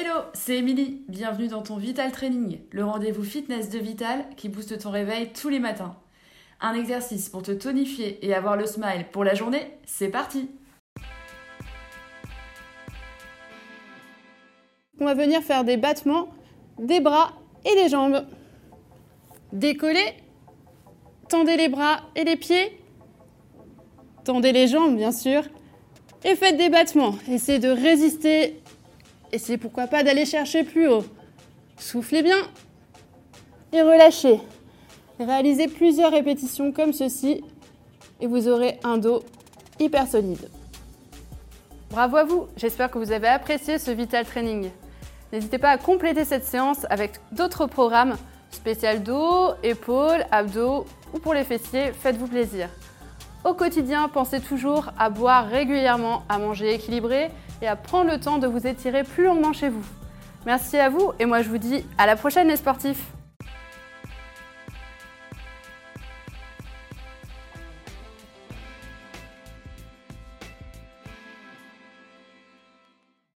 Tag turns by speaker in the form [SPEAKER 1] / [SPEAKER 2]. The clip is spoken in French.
[SPEAKER 1] Hello, c'est Émilie. Bienvenue dans ton Vital Training, le rendez-vous fitness de Vital qui booste ton réveil tous les matins. Un exercice pour te tonifier et avoir le smile pour la journée, c'est parti
[SPEAKER 2] On va venir faire des battements des bras et des jambes. Décollez, tendez les bras et les pieds, tendez les jambes bien sûr, et faites des battements. Essayez de résister, essayez pourquoi pas d'aller chercher plus haut. Soufflez bien et relâchez. Réalisez plusieurs répétitions comme ceci et vous aurez un dos hyper solide. Bravo à vous, j'espère que vous avez apprécié ce Vital Training. N'hésitez pas à compléter cette séance avec d'autres programmes spécial dos, épaules, abdos ou pour les fessiers, faites-vous plaisir. Au quotidien, pensez toujours à boire régulièrement, à manger équilibré et à prendre le temps de vous étirer plus longuement chez vous. Merci à vous et moi je vous dis à la prochaine les sportifs